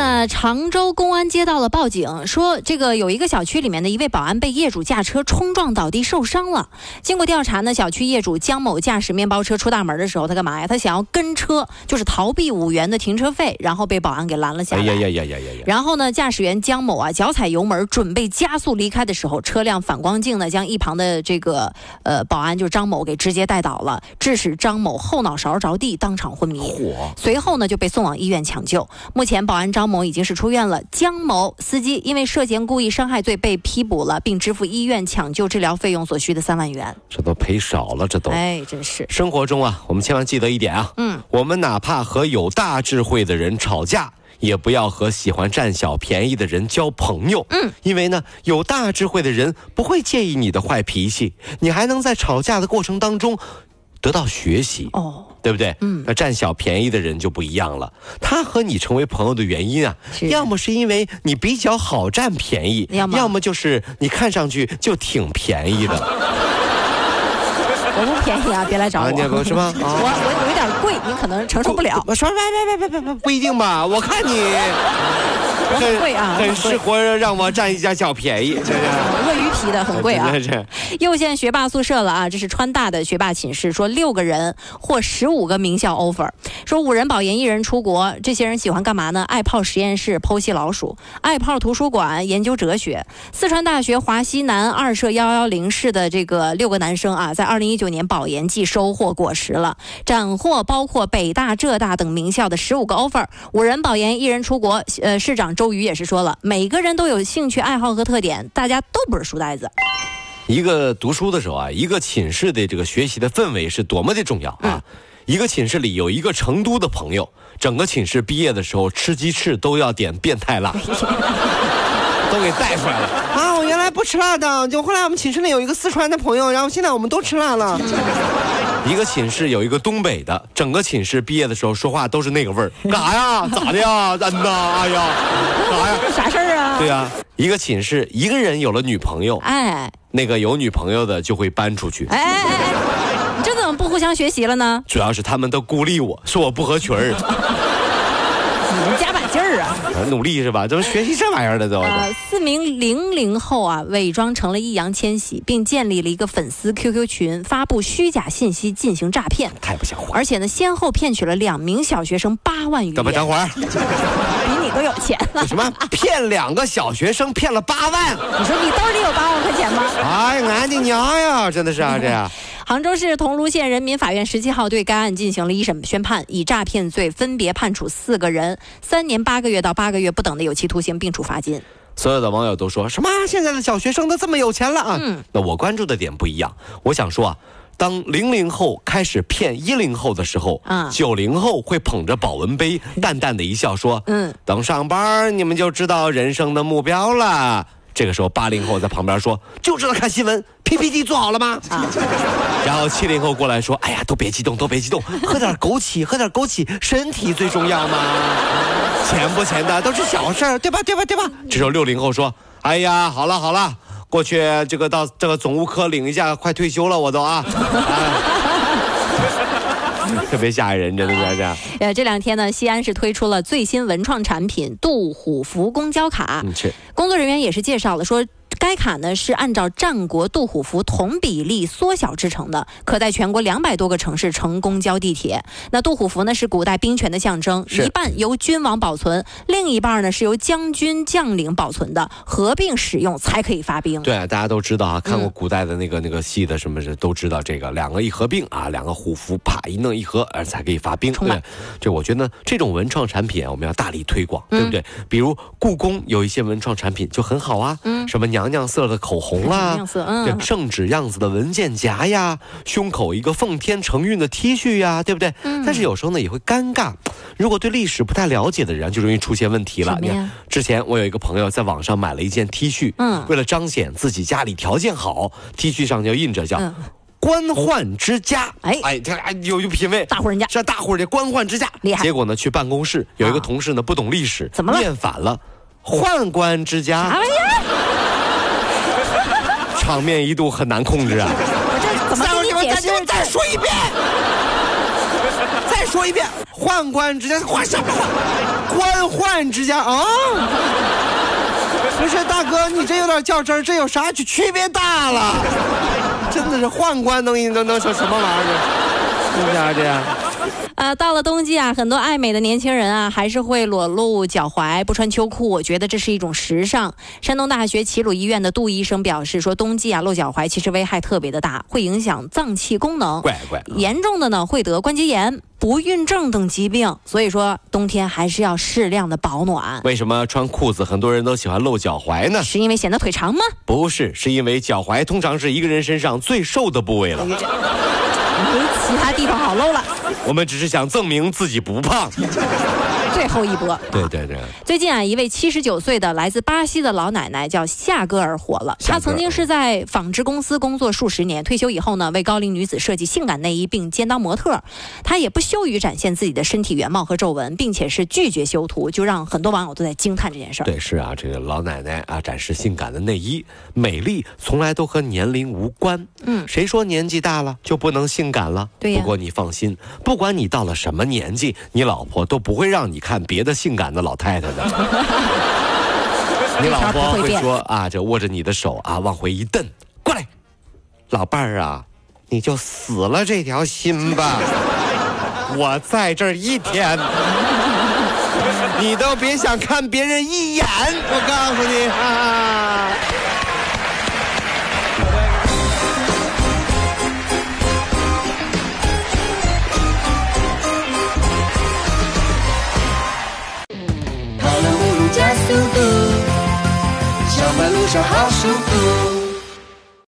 那常州公安接到了报警，说这个有一个小区里面的一位保安被业主驾车冲撞倒地受伤了。经过调查呢，小区业主江某驾驶面包车出大门的时候，他干嘛呀？他想要跟车，就是逃避五元的停车费，然后被保安给拦了下来。哎呀呀呀呀呀！然后呢，驾驶员江某啊，脚踩油门准备加速离开的时候，车辆反光镜呢将一旁的这个呃保安就是张某给直接带倒了，致使张某后脑勺着地，当场昏迷。随后呢就被送往医院抢救。目前保安张。某已经是出院了，江某司机因为涉嫌故意伤害罪被批捕了，并支付医院抢救治疗费用所需的三万元。这都赔少了，这都哎，真是。生活中啊，我们千万记得一点啊，嗯，我们哪怕和有大智慧的人吵架，也不要和喜欢占小便宜的人交朋友，嗯，因为呢，有大智慧的人不会介意你的坏脾气，你还能在吵架的过程当中得到学习哦。对不对？嗯，那占小便宜的人就不一样了。他和你成为朋友的原因啊，要么是因为你比较好占便宜，要么就是你看上去就挺便宜的。我不便宜啊，别来找我。不是吗？我我有点贵，你可能承受不了。我说别别别别别不一定吧？我看你很贵啊，很适合让我占一下小便宜。鳄鱼皮的很贵啊。又现学霸宿舍了啊！这是川大的学霸寝室，说六个人获十五个名校 offer，说五人保研，一人出国。这些人喜欢干嘛呢？爱泡实验室剖析老鼠，爱泡图书馆研究哲学。四川大学华西南二舍幺幺零室的这个六个男生啊，在二零一九年保研季收获果实了，斩获包括北大、浙大等名校的十五个 offer。五人保研，一人出国。呃，市长周瑜也是说了，每个人都有兴趣爱好和特点，大家都不是书呆子。一个读书的时候啊，一个寝室的这个学习的氛围是多么的重要啊！一个寝室里有一个成都的朋友，整个寝室毕业的时候吃鸡翅都要点变态辣，都给带出来了啊！不吃辣的，就后来我们寝室里有一个四川的朋友，然后现在我们都吃辣了。一个寝室有一个东北的，整个寝室毕业的时候说话都是那个味儿，干啥 呀？咋的呀？真的？哎呀，干啥呀？啥事儿啊？对呀，一个寝室一个人有了女朋友，哎。那个有女朋友的就会搬出去。哎哎哎你，这怎么不互相学习了呢？主要是他们都孤立我，说我不合群儿。你们加把劲儿啊！努力是吧？怎么学习这玩意儿的都？呃，四名零零后啊，伪装成了易烊千玺，并建立了一个粉丝 QQ 群，发布虚假信息进行诈骗。太不像话！而且呢，先后骗取了两名小学生八万余。等会等会儿，比你都有钱了。什么？骗两个小学生骗了八万？你说你兜里有八万块钱吗？哎呀，俺的娘呀！真的是啊，这样。杭州市桐庐县人民法院十七号对该案进行了一审宣判，以诈骗罪分别判处四个人三年八个月到八个月不等的有期徒刑，并处罚金。所有的网友都说什么？现在的小学生都这么有钱了啊？嗯，那我关注的点不一样。我想说啊，当零零后开始骗一零后的时候，啊，九零后会捧着保温杯，淡淡的一笑说，嗯，等上班你们就知道人生的目标了。这个时候，八零后在旁边说：“就知道看新闻，PPT 做好了吗？”啊，然后七零后过来说：“哎呀，都别激动，都别激动，喝点枸杞，喝点枸杞，身体最重要嘛。钱不钱的都是小事儿，对吧？对吧？对吧？”这时候六零后说：“哎呀，好了好了，过去这个到这个总务科领一下，快退休了，我都啊。” 特别吓人，真的是这样。呃，这两天呢，西安是推出了最新文创产品——杜虎符公交卡。工作人员也是介绍了说。该卡呢是按照战国杜虎符同比例缩小制成的，可在全国两百多个城市乘公交、地铁。那杜虎符呢是古代兵权的象征，一半由君王保存，另一半呢是由将军将领保存的，合并使用才可以发兵。对，大家都知道啊，看过古代的那个那个戏的什么是都知道这个，两个一合并啊，两个虎符啪一弄一合，而才可以发兵。对，这我觉得这种文创产品我们要大力推广，对不对？比如故宫有一些文创产品就很好啊，嗯，什么娘。娘色的口红啦，这圣旨样子的文件夹呀，胸口一个奉天承运的 T 恤呀，对不对？但是有时候呢也会尴尬，如果对历史不太了解的人，就容易出现问题了。你看，之前我有一个朋友在网上买了一件 T 恤，嗯，为了彰显自己家里条件好，T 恤上就印着叫。官宦之家。哎哎，这有有品位，大户人家，这大户人家官宦之家厉害。结果呢，去办公室有一个同事呢不懂历史，怎么了？念反了，宦官之家。啥玩意儿？场面一度很难控制啊！我这怎么跟你解释？再说一遍，再说一遍，宦官之家，宦什么官宦之家啊？不是大哥，你这有点较真儿，这有啥区区别大了？真的是宦官能能能成什么玩意儿？是不是这样？呃，到了冬季啊，很多爱美的年轻人啊，还是会裸露脚踝，不穿秋裤。我觉得这是一种时尚。山东大学齐鲁医院的杜医生表示说，冬季啊露脚踝其实危害特别的大，会影响脏器功能，怪怪。严重的呢会得关节炎、不孕症等疾病。所以说冬天还是要适量的保暖。为什么穿裤子很多人都喜欢露脚踝呢？是因为显得腿长吗？不是，是因为脚踝通常是一个人身上最瘦的部位了。没其他地方好露了。我们只是想证明自己不胖。最后一波，对对对。最近啊，一位七十九岁的来自巴西的老奶奶叫夏戈尔火了。她曾经是在纺织公司工作数十年，退休以后呢，为高龄女子设计性感内衣，并兼当模特。她也不羞于展现自己的身体原貌和皱纹，并且是拒绝修图，就让很多网友都在惊叹这件事儿。对，是啊，这个老奶奶啊，展示性感的内衣，美丽从来都和年龄无关。嗯，谁说年纪大了就不能性感了？对不过你放心，不管你到了什么年纪，你老婆都不会让你看。看别的性感的老太太的，你老婆会说啊，就握着你的手啊，往回一蹬，过来，老伴儿啊，你就死了这条心吧，我在这一天，你都别想看别人一眼，我告诉你啊。